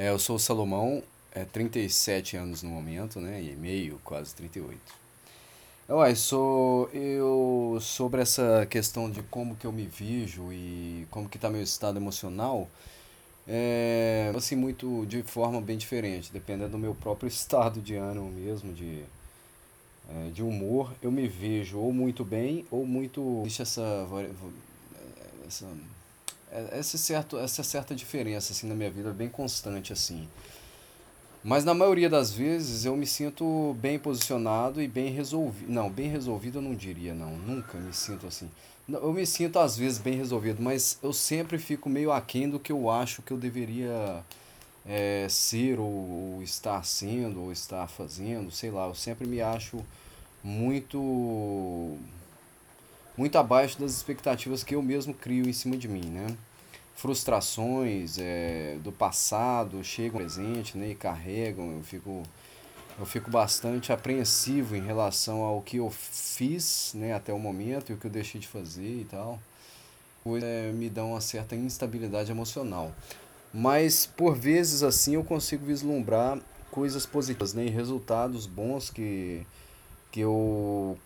É, eu sou o Salomão, é 37 anos no momento, né? E meio, quase 38. Uai, sou eu sobre essa questão de como que eu me vejo e como que tá meu estado emocional, é assim muito de forma bem diferente, dependendo do meu próprio estado de ânimo mesmo, de é, de humor, eu me vejo ou muito bem ou muito existe essa essa esse certo, essa certa diferença assim na minha vida bem constante assim. Mas na maioria das vezes eu me sinto bem posicionado e bem resolvido. Não, bem resolvido eu não diria, não. Nunca me sinto assim. Eu me sinto às vezes bem resolvido, mas eu sempre fico meio aquém do que eu acho que eu deveria é, ser ou, ou estar sendo ou estar fazendo, sei lá. Eu sempre me acho muito muito abaixo das expectativas que eu mesmo crio em cima de mim, né? Frustrações é, do passado chegam ao presente né, e carregam, eu fico, eu fico bastante apreensivo em relação ao que eu fiz né, até o momento e o que eu deixei de fazer e tal. Pois é, me dão uma certa instabilidade emocional. Mas por vezes assim eu consigo vislumbrar coisas positivas, né, e resultados bons que, que eu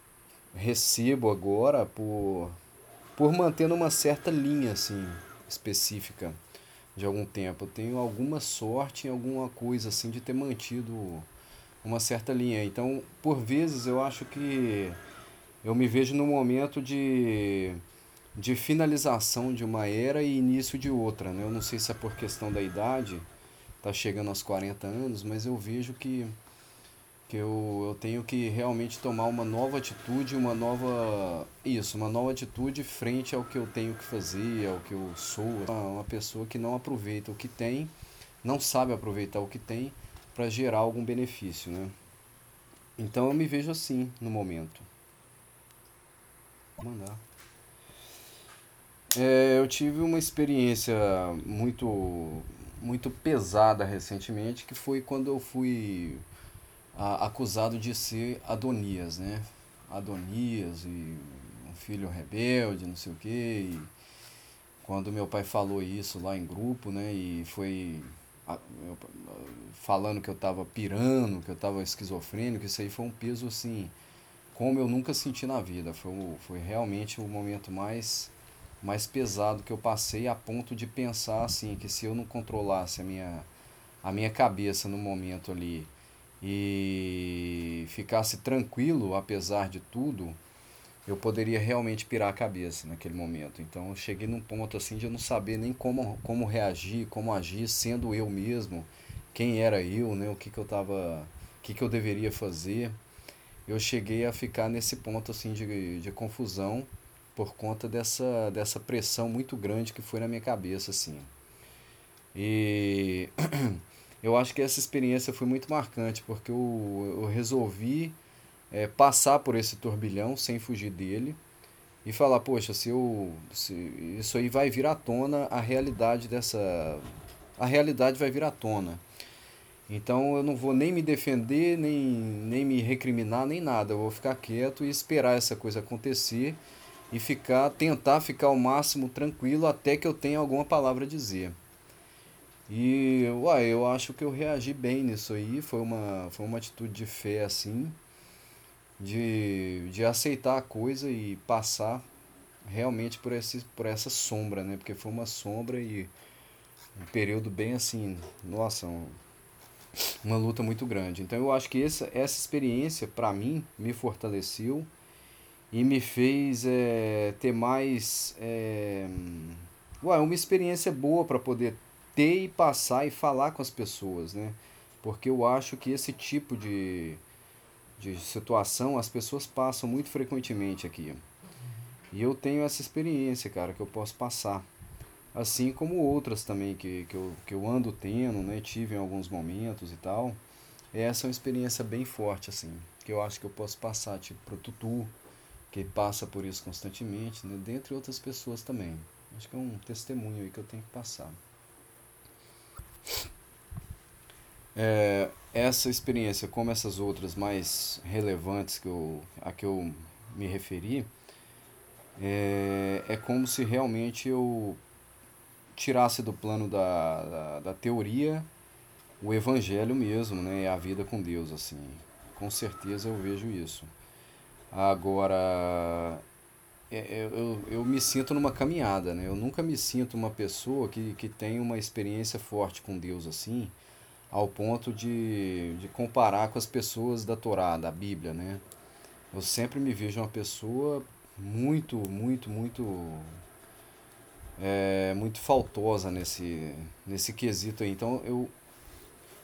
recebo agora por, por manter uma certa linha assim específica de algum tempo. Eu tenho alguma sorte em alguma coisa assim de ter mantido uma certa linha. Então, por vezes eu acho que eu me vejo no momento de de finalização de uma era e início de outra, né? Eu não sei se é por questão da idade, tá chegando aos 40 anos, mas eu vejo que que eu, eu tenho que realmente tomar uma nova atitude, uma nova. Isso, uma nova atitude frente ao que eu tenho que fazer, ao que eu sou. Uma pessoa que não aproveita o que tem, não sabe aproveitar o que tem para gerar algum benefício, né? Então eu me vejo assim no momento. Vou mandar. É, eu tive uma experiência muito muito pesada recentemente, que foi quando eu fui a, acusado de ser Adonias, né? Adonias e um filho rebelde, não sei o quê. E quando meu pai falou isso lá em grupo, né? E foi falando que eu estava pirando, que eu estava esquizofrênico, isso aí foi um peso assim, como eu nunca senti na vida. Foi, foi realmente o momento mais mais pesado que eu passei a ponto de pensar assim que se eu não controlasse a minha a minha cabeça no momento ali e ficasse tranquilo apesar de tudo, eu poderia realmente pirar a cabeça naquele momento. Então eu cheguei num ponto assim de eu não saber nem como, como reagir, como agir, sendo eu mesmo, quem era eu, né? o que, que eu tava, o que, que eu deveria fazer. Eu cheguei a ficar nesse ponto assim de, de confusão por conta dessa, dessa pressão muito grande que foi na minha cabeça assim. E eu acho que essa experiência foi muito marcante, porque eu, eu resolvi é, passar por esse turbilhão sem fugir dele e falar, poxa, se eu se isso aí vai vir à tona, a realidade dessa a realidade vai vir à tona. Então eu não vou nem me defender, nem, nem me recriminar, nem nada. Eu vou ficar quieto e esperar essa coisa acontecer e ficar tentar ficar ao máximo tranquilo até que eu tenha alguma palavra a dizer. E uai, eu acho que eu reagi bem nisso aí, foi uma, foi uma atitude de fé assim, de, de aceitar a coisa e passar realmente por, esse, por essa sombra, né? Porque foi uma sombra e um período bem assim, nossa, um, uma luta muito grande. Então eu acho que essa, essa experiência, para mim, me fortaleceu e me fez é, ter mais. É, ué, uma experiência boa para poder ter e passar e falar com as pessoas, né? Porque eu acho que esse tipo de, de situação as pessoas passam muito frequentemente aqui. E eu tenho essa experiência, cara, que eu posso passar. Assim como outras também que, que, eu, que eu ando tendo, né? Tive em alguns momentos e tal. Essa é uma experiência bem forte, assim, que eu acho que eu posso passar, tipo, pro Tutu, que passa por isso constantemente, né? Dentre outras pessoas também. Acho que é um testemunho aí que eu tenho que passar. É, essa experiência, como essas outras mais relevantes que eu, a que eu me referi, é, é como se realmente eu tirasse do plano da, da, da teoria o evangelho mesmo, né? A vida com Deus, assim. Com certeza eu vejo isso. Agora, é, é, eu, eu me sinto numa caminhada, né? Eu nunca me sinto uma pessoa que, que tem uma experiência forte com Deus assim, ao ponto de, de comparar com as pessoas da Torá, da Bíblia, né? Eu sempre me vejo uma pessoa muito, muito, muito é, muito faltosa nesse, nesse quesito aí. Então eu,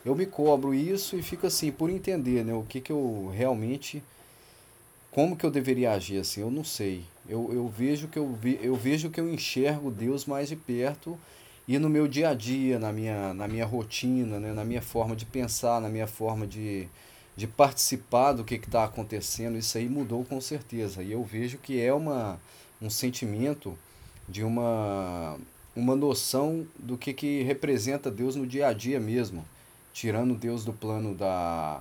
eu me cobro isso e fico assim, por entender, né? O que, que eu realmente. Como que eu deveria agir assim? Eu não sei. Eu, eu, vejo que eu, vi, eu vejo que eu enxergo Deus mais de perto e no meu dia a dia, na minha, na minha rotina, né? na minha forma de pensar, na minha forma de, de participar do que está acontecendo, isso aí mudou com certeza. E eu vejo que é uma, um sentimento de uma, uma noção do que, que representa Deus no dia a dia mesmo, tirando Deus do plano da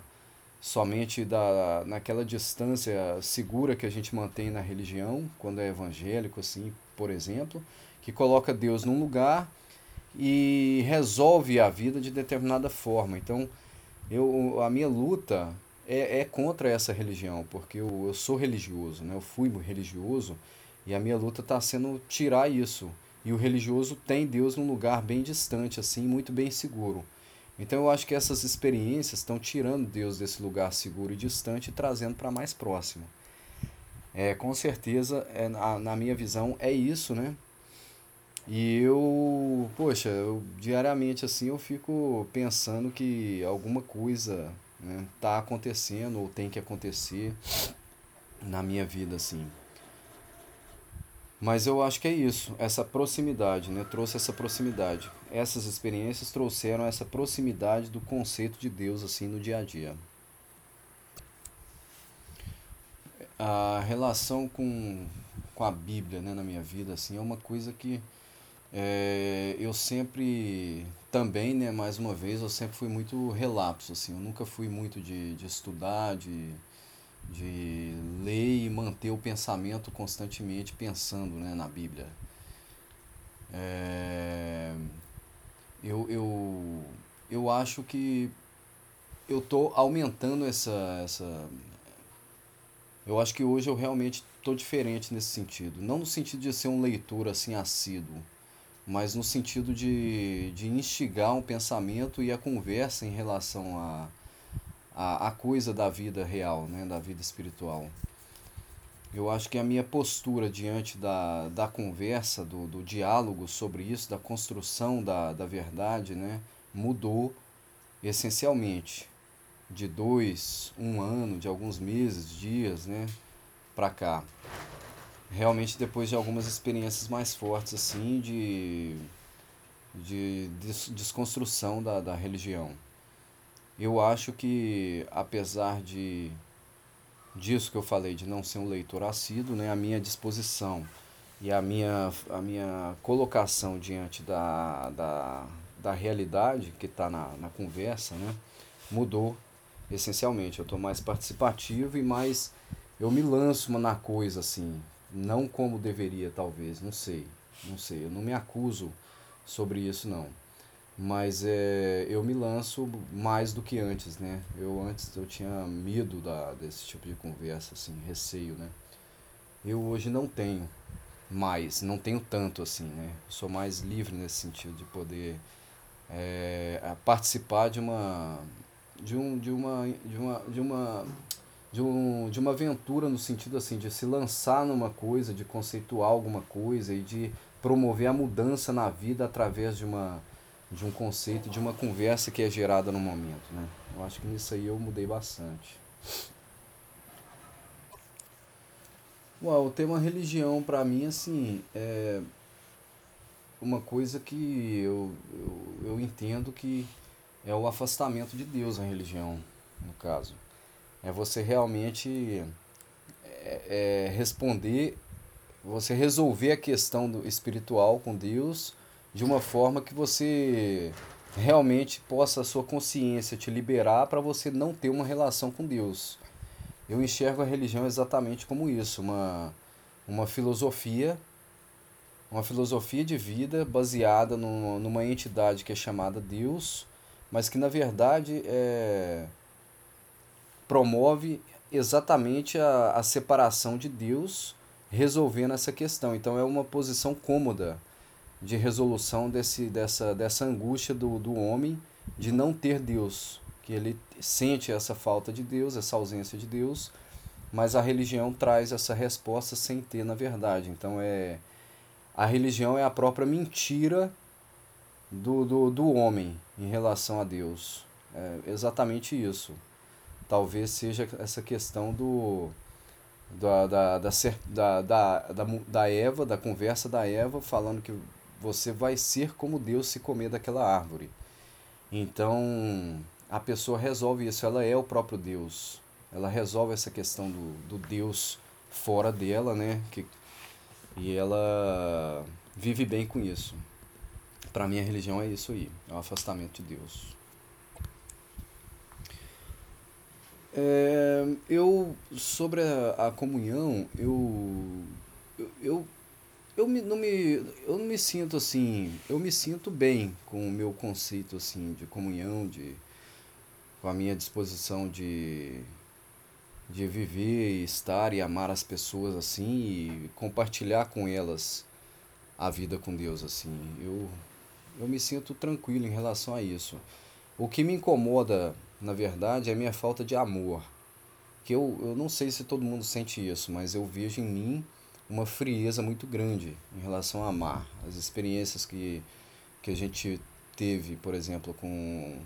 somente da naquela distância segura que a gente mantém na religião, quando é evangélico assim, por exemplo, que coloca Deus num lugar e resolve a vida de determinada forma. Então, eu a minha luta é, é contra essa religião, porque eu, eu sou religioso, né? Eu fui religioso e a minha luta está sendo tirar isso. E o religioso tem Deus num lugar bem distante, assim, muito bem seguro. Então eu acho que essas experiências estão tirando Deus desse lugar seguro e distante e trazendo para mais próximo. É, com certeza, é, na, na minha visão, é isso, né? E eu, poxa, eu, diariamente assim eu fico pensando que alguma coisa né, tá acontecendo ou tem que acontecer na minha vida assim. Mas eu acho que é isso, essa proximidade, né? Trouxe essa proximidade. Essas experiências trouxeram essa proximidade do conceito de Deus assim no dia a dia. A relação com, com a Bíblia, né, na minha vida assim, é uma coisa que é, eu sempre também, né, mais uma vez, eu sempre fui muito relapso assim. Eu nunca fui muito de, de estudar, de de ler e manter o pensamento constantemente pensando né, na Bíblia. É, eu, eu, eu acho que eu estou aumentando essa, essa. Eu acho que hoje eu realmente estou diferente nesse sentido. Não no sentido de ser um leitor assim assíduo, mas no sentido de, de instigar um pensamento e a conversa em relação a a, a coisa da vida real, né, da vida espiritual. Eu acho que a minha postura diante da, da conversa, do, do diálogo sobre isso, da construção da, da verdade, né, mudou essencialmente. De dois, um ano, de alguns meses, dias, né, para cá. Realmente depois de algumas experiências mais fortes, assim, de, de desconstrução da, da religião eu acho que apesar de disso que eu falei de não ser um leitor assíduo, né, a minha disposição e a minha, a minha colocação diante da, da, da realidade que está na, na conversa né, mudou essencialmente. Eu estou mais participativo e mais. Eu me lanço na coisa assim, não como deveria, talvez, não sei, não sei. Eu não me acuso sobre isso, não mas é, eu me lanço mais do que antes, né? Eu antes eu tinha medo da, desse tipo de conversa, assim, receio, né? Eu hoje não tenho mais, não tenho tanto assim, né? sou mais livre nesse sentido de poder é, participar de uma de um de uma de uma de uma de, um, de uma aventura no sentido assim de se lançar numa coisa, de conceituar alguma coisa e de promover a mudança na vida através de uma de um conceito, de uma conversa que é gerada no momento, né? Eu acho que nisso aí eu mudei bastante. Uau, o tema religião para mim assim é uma coisa que eu, eu, eu entendo que é o afastamento de Deus na religião, no caso. É você realmente é, é responder, você resolver a questão do espiritual com Deus de uma forma que você realmente possa a sua consciência te liberar para você não ter uma relação com Deus. Eu enxergo a religião exatamente como isso, uma, uma filosofia, uma filosofia de vida baseada numa, numa entidade que é chamada Deus, mas que na verdade é, promove exatamente a, a separação de Deus resolvendo essa questão. Então é uma posição cômoda de resolução desse, dessa, dessa angústia do, do homem de não ter Deus, que ele sente essa falta de Deus, essa ausência de Deus, mas a religião traz essa resposta sem ter na verdade. Então é a religião é a própria mentira do, do, do homem em relação a Deus. É exatamente isso. Talvez seja essa questão do da, da, da, da, da, Eva, da conversa da Eva, falando que você vai ser como Deus se comer daquela árvore. Então, a pessoa resolve isso, ela é o próprio Deus. Ela resolve essa questão do, do Deus fora dela, né? Que, e ela vive bem com isso. Para mim, a religião é isso aí, é o afastamento de Deus. É, eu, sobre a, a comunhão, eu, eu, eu, eu, me, não me, eu não me sinto assim, eu me sinto bem com o meu conceito assim de comunhão, de, com a minha disposição de, de viver, estar e amar as pessoas assim e compartilhar com elas a vida com Deus assim. Eu, eu me sinto tranquilo em relação a isso. O que me incomoda na verdade, é a minha falta de amor. Que eu, eu não sei se todo mundo sente isso, mas eu vejo em mim uma frieza muito grande em relação a amar. As experiências que, que a gente teve, por exemplo, com,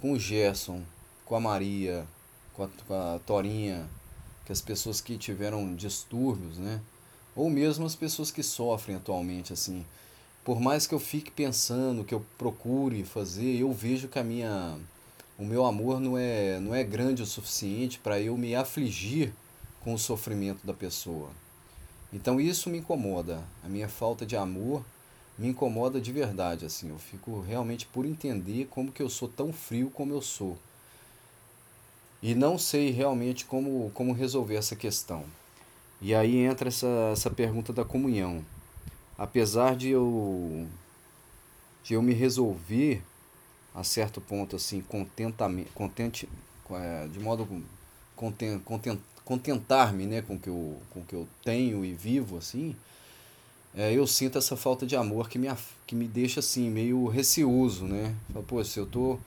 com o Gerson, com a Maria, com a, com a Torinha, que as pessoas que tiveram distúrbios, né? Ou mesmo as pessoas que sofrem atualmente, assim. Por mais que eu fique pensando, que eu procure fazer, eu vejo que a minha o meu amor não é, não é grande o suficiente para eu me afligir com o sofrimento da pessoa. Então isso me incomoda. A minha falta de amor me incomoda de verdade, assim. Eu fico realmente por entender como que eu sou tão frio como eu sou. E não sei realmente como, como resolver essa questão. E aí entra essa, essa pergunta da comunhão. Apesar de eu, de eu me resolver a certo ponto assim contentamento contente é, de modo content, content, contentar-me né com que eu com que eu tenho e vivo assim é, eu sinto essa falta de amor que me que me deixa assim meio receoso né. Falo, pô se eu tô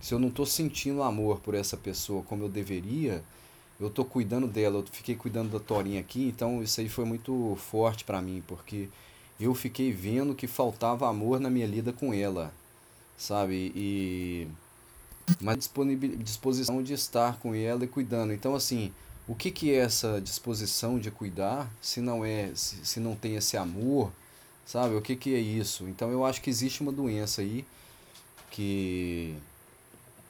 se eu não tô sentindo amor por essa pessoa como eu deveria eu tô cuidando dela eu fiquei cuidando da Torinha aqui então isso aí foi muito forte para mim porque eu fiquei vendo que faltava amor na minha lida com ela sabe? E uma disposição de estar com ela e cuidando. Então, assim, o que, que é essa disposição de cuidar se não é, se, se não tem esse amor, sabe? O que, que é isso? Então, eu acho que existe uma doença aí que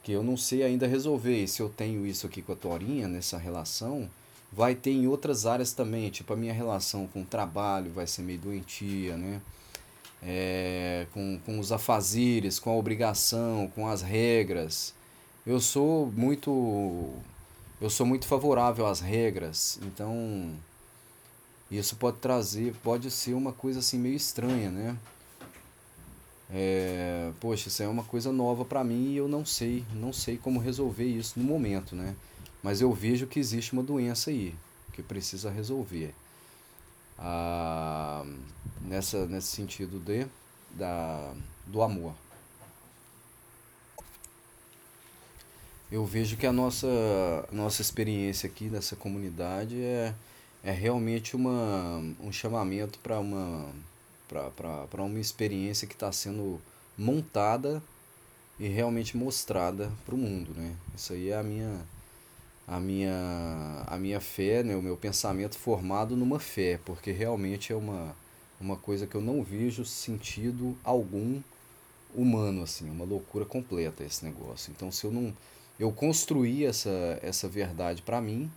que eu não sei ainda resolver. E se eu tenho isso aqui com a Torinha nessa relação, vai ter em outras áreas também, tipo a minha relação com o trabalho vai ser meio doentia, né? É, com, com os afazeres, com a obrigação, com as regras. Eu sou muito eu sou muito favorável às regras, então isso pode trazer, pode ser uma coisa assim meio estranha, né? É, poxa, isso é uma coisa nova para mim e eu não sei, não sei como resolver isso no momento, né? Mas eu vejo que existe uma doença aí que precisa resolver nessa, nesse sentido de, da, do amor. Eu vejo que a nossa, nossa experiência aqui nessa comunidade é, é realmente uma, um chamamento para uma, para uma experiência que está sendo montada e realmente mostrada para o mundo. Né? Isso aí é a minha, a minha, a minha fé, né, o meu pensamento formado numa fé, porque realmente é uma, uma coisa que eu não vejo sentido algum humano, assim, uma loucura completa esse negócio. Então, se eu não. Eu construí essa, essa verdade para mim,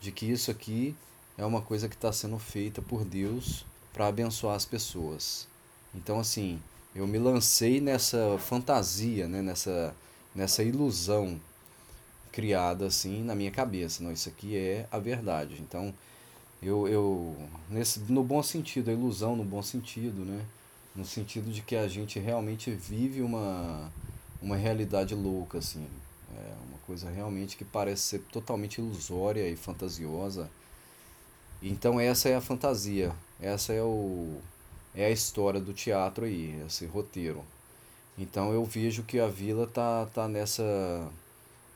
de que isso aqui é uma coisa que está sendo feita por Deus para abençoar as pessoas. Então, assim, eu me lancei nessa fantasia, né, nessa, nessa ilusão criada assim na minha cabeça. Não, isso aqui é a verdade. Então, eu, eu nesse, no bom sentido, a ilusão no bom sentido, né? No sentido de que a gente realmente vive uma, uma realidade louca, assim. É uma coisa realmente que parece ser totalmente ilusória e fantasiosa. Então essa é a fantasia, essa é o é a história do teatro aí, esse roteiro. Então eu vejo que a vila tá tá nessa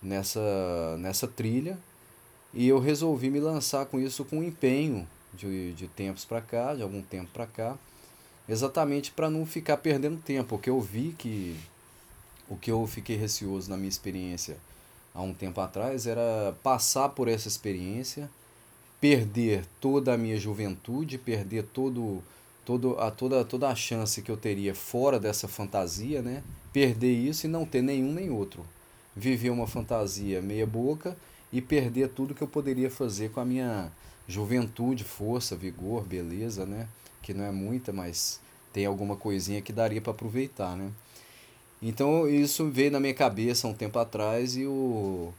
nessa nessa trilha e eu resolvi me lançar com isso com empenho de, de tempos para cá, de algum tempo para cá, exatamente para não ficar perdendo tempo, porque eu vi que o que eu fiquei receoso na minha experiência há um tempo atrás era passar por essa experiência, perder toda a minha juventude, perder todo, todo a, toda, toda a chance que eu teria fora dessa fantasia, né? Perder isso e não ter nenhum nem outro. Viver uma fantasia meia boca e perder tudo que eu poderia fazer com a minha juventude, força, vigor, beleza, né? Que não é muita, mas tem alguma coisinha que daria para aproveitar, né? Então isso veio na minha cabeça um tempo atrás e o,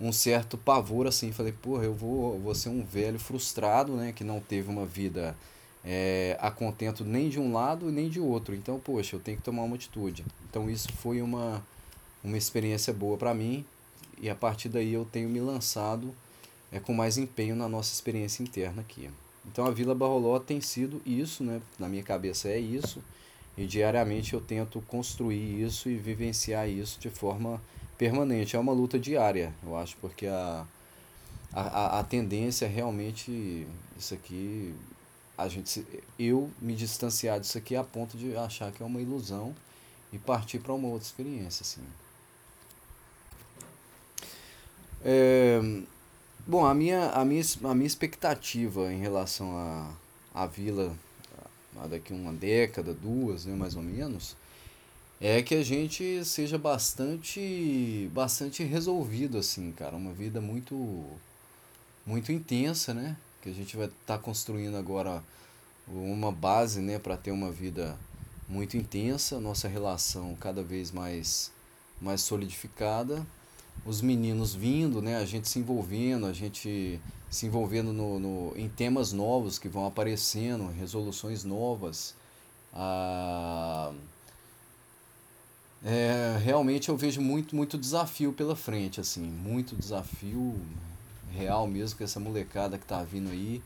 um certo pavor assim, falei, porra, eu vou, vou ser um velho frustrado, né, que não teve uma vida é, a contento nem de um lado nem de outro. Então, poxa, eu tenho que tomar uma atitude. Então isso foi uma, uma experiência boa para mim e a partir daí eu tenho me lançado é, com mais empenho na nossa experiência interna aqui. Então a Vila Barroló tem sido isso, né? Na minha cabeça é isso. E diariamente eu tento construir isso e vivenciar isso de forma permanente. É uma luta diária, eu acho, porque a, a, a tendência é realmente isso aqui, a gente, eu me distanciar disso aqui a ponto de achar que é uma ilusão e partir para uma outra experiência. Assim. É, bom, a minha, a, minha, a minha expectativa em relação à a, a vila daqui uma década, duas, né, mais ou menos, é que a gente seja bastante bastante resolvido assim, cara, uma vida muito muito intensa, né? Que a gente vai estar tá construindo agora uma base, né, para ter uma vida muito intensa, nossa relação cada vez mais mais solidificada, os meninos vindo, né, a gente se envolvendo, a gente se envolvendo no, no, em temas novos que vão aparecendo, resoluções novas. Ah, é, realmente eu vejo muito, muito desafio pela frente, assim, muito desafio real mesmo com essa molecada que está vindo aí,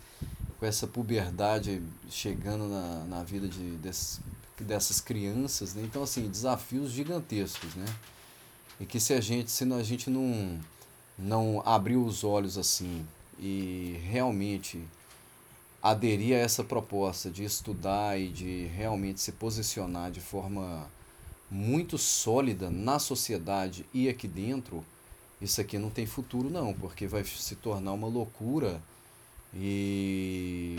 com essa puberdade chegando na, na vida de, dessas, dessas crianças, né? Então, assim, desafios gigantescos, né? E que se a gente, se a gente não, não abrir os olhos assim e realmente aderir a essa proposta de estudar e de realmente se posicionar de forma muito sólida na sociedade e aqui dentro, isso aqui não tem futuro não, porque vai se tornar uma loucura e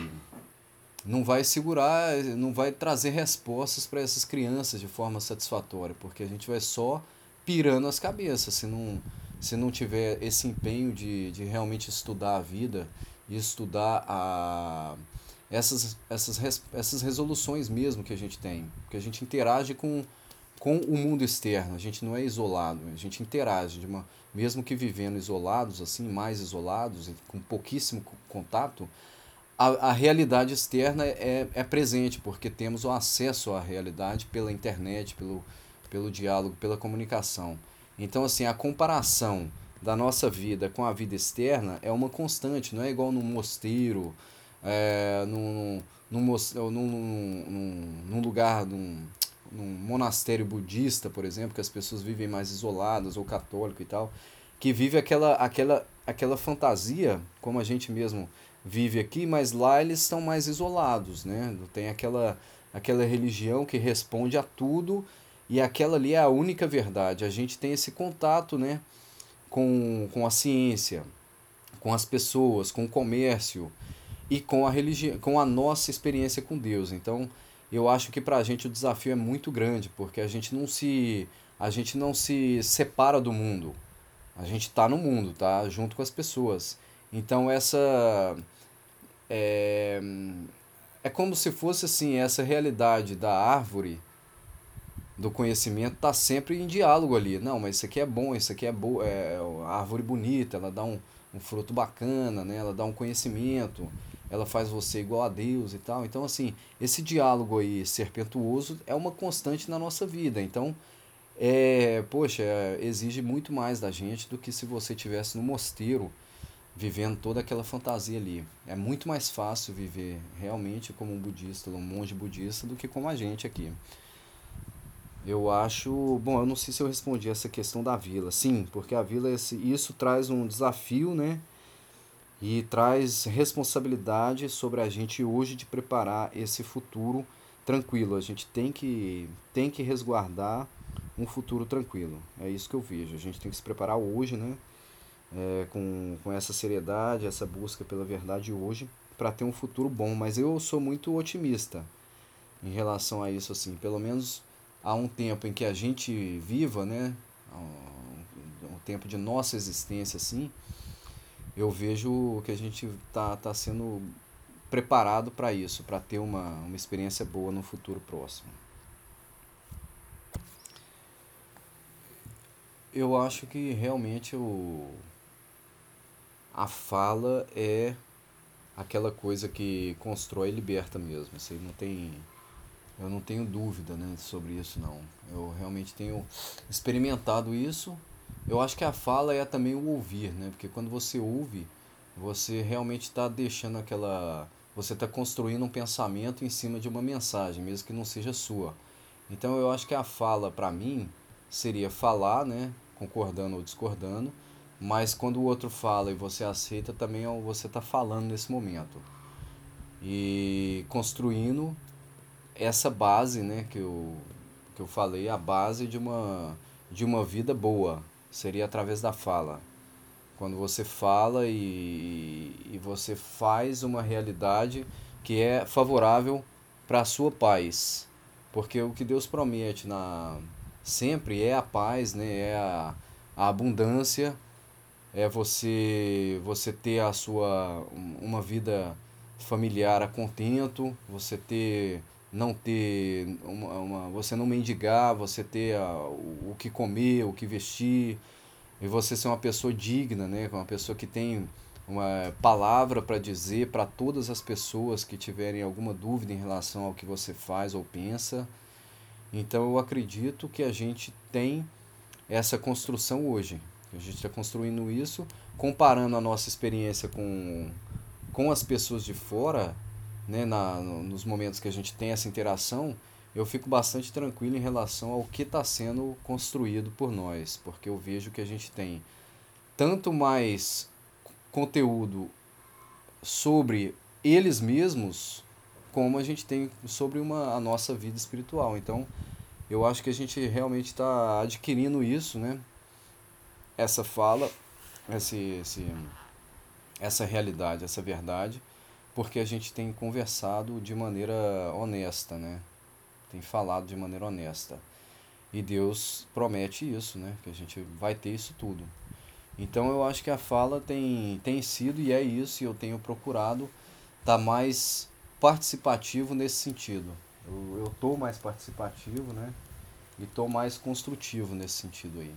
não vai segurar, não vai trazer respostas para essas crianças de forma satisfatória, porque a gente vai só pirando as cabeças se não se não tiver esse empenho de, de realmente estudar a vida e estudar a, essas, essas, essas resoluções mesmo que a gente tem. Porque a gente interage com, com o mundo externo, a gente não é isolado, a gente interage, de uma, mesmo que vivendo isolados, assim, mais isolados, com pouquíssimo contato, a, a realidade externa é, é presente, porque temos o acesso à realidade pela internet, pelo, pelo diálogo, pela comunicação. Então, assim, a comparação da nossa vida com a vida externa é uma constante, não é igual num mosteiro, é, num, num, num, num, lugar, num, num monastério budista, por exemplo, que as pessoas vivem mais isoladas, ou católico e tal, que vive aquela, aquela, aquela fantasia, como a gente mesmo vive aqui, mas lá eles estão mais isolados, né? Tem aquela, aquela religião que responde a tudo e aquela ali é a única verdade. A gente tem esse contato né, com, com a ciência, com as pessoas, com o comércio e com a religião, com a nossa experiência com Deus. Então, eu acho que para a gente o desafio é muito grande, porque a gente não se a gente não se separa do mundo. A gente está no mundo, tá junto com as pessoas. Então essa é, é como se fosse assim essa realidade da árvore do conhecimento está sempre em diálogo ali. Não, mas isso aqui é bom, isso aqui é boa, é árvore bonita, ela dá um, um fruto bacana, né? Ela dá um conhecimento, ela faz você igual a Deus e tal. Então, assim, esse diálogo aí serpentuoso é uma constante na nossa vida. Então, é, poxa, exige muito mais da gente do que se você tivesse no mosteiro vivendo toda aquela fantasia ali. É muito mais fácil viver realmente como um budista, um monge budista, do que como a gente aqui. Eu acho. Bom, eu não sei se eu respondi essa questão da vila. Sim, porque a vila, isso traz um desafio, né? E traz responsabilidade sobre a gente hoje de preparar esse futuro tranquilo. A gente tem que, tem que resguardar um futuro tranquilo. É isso que eu vejo. A gente tem que se preparar hoje, né? É, com, com essa seriedade, essa busca pela verdade hoje, para ter um futuro bom. Mas eu sou muito otimista em relação a isso, assim. Pelo menos há um tempo em que a gente viva, né? Um tempo de nossa existência, assim. Eu vejo que a gente tá, tá sendo preparado para isso, para ter uma, uma experiência boa no futuro próximo. Eu acho que realmente o, a fala é aquela coisa que constrói e liberta mesmo. Isso não tem, eu não tenho dúvida né, sobre isso não. Eu realmente tenho experimentado isso. Eu acho que a fala é também o ouvir, né? Porque quando você ouve, você realmente está deixando aquela você está construindo um pensamento em cima de uma mensagem, mesmo que não seja sua. Então eu acho que a fala para mim seria falar, né, concordando ou discordando, mas quando o outro fala e você aceita, também é você está falando nesse momento. E construindo essa base, né, que eu, que eu falei, a base de uma, de uma vida boa, seria através da fala. Quando você fala e, e você faz uma realidade que é favorável para a sua paz. Porque o que Deus promete na sempre é a paz, né? É a, a abundância, é você você ter a sua uma vida familiar a contento, você ter não ter uma, uma você não mendigar, você ter a, o, o que comer, o que vestir, e você ser uma pessoa digna, né? Uma pessoa que tem uma palavra para dizer para todas as pessoas que tiverem alguma dúvida em relação ao que você faz ou pensa. Então eu acredito que a gente tem essa construção hoje. A gente está construindo isso, comparando a nossa experiência com, com as pessoas de fora, né, na, nos momentos que a gente tem essa interação, eu fico bastante tranquilo em relação ao que está sendo construído por nós, porque eu vejo que a gente tem tanto mais conteúdo sobre eles mesmos, como a gente tem sobre uma, a nossa vida espiritual. Então, eu acho que a gente realmente está adquirindo isso, né? Essa fala, esse, esse, essa realidade, essa verdade, porque a gente tem conversado de maneira honesta, né? tem falado de maneira honesta. E Deus promete isso, né? Que a gente vai ter isso tudo. Então eu acho que a fala tem, tem sido e é isso, e eu tenho procurado estar tá mais participativo nesse sentido. Eu estou mais participativo, né? E estou mais construtivo nesse sentido aí.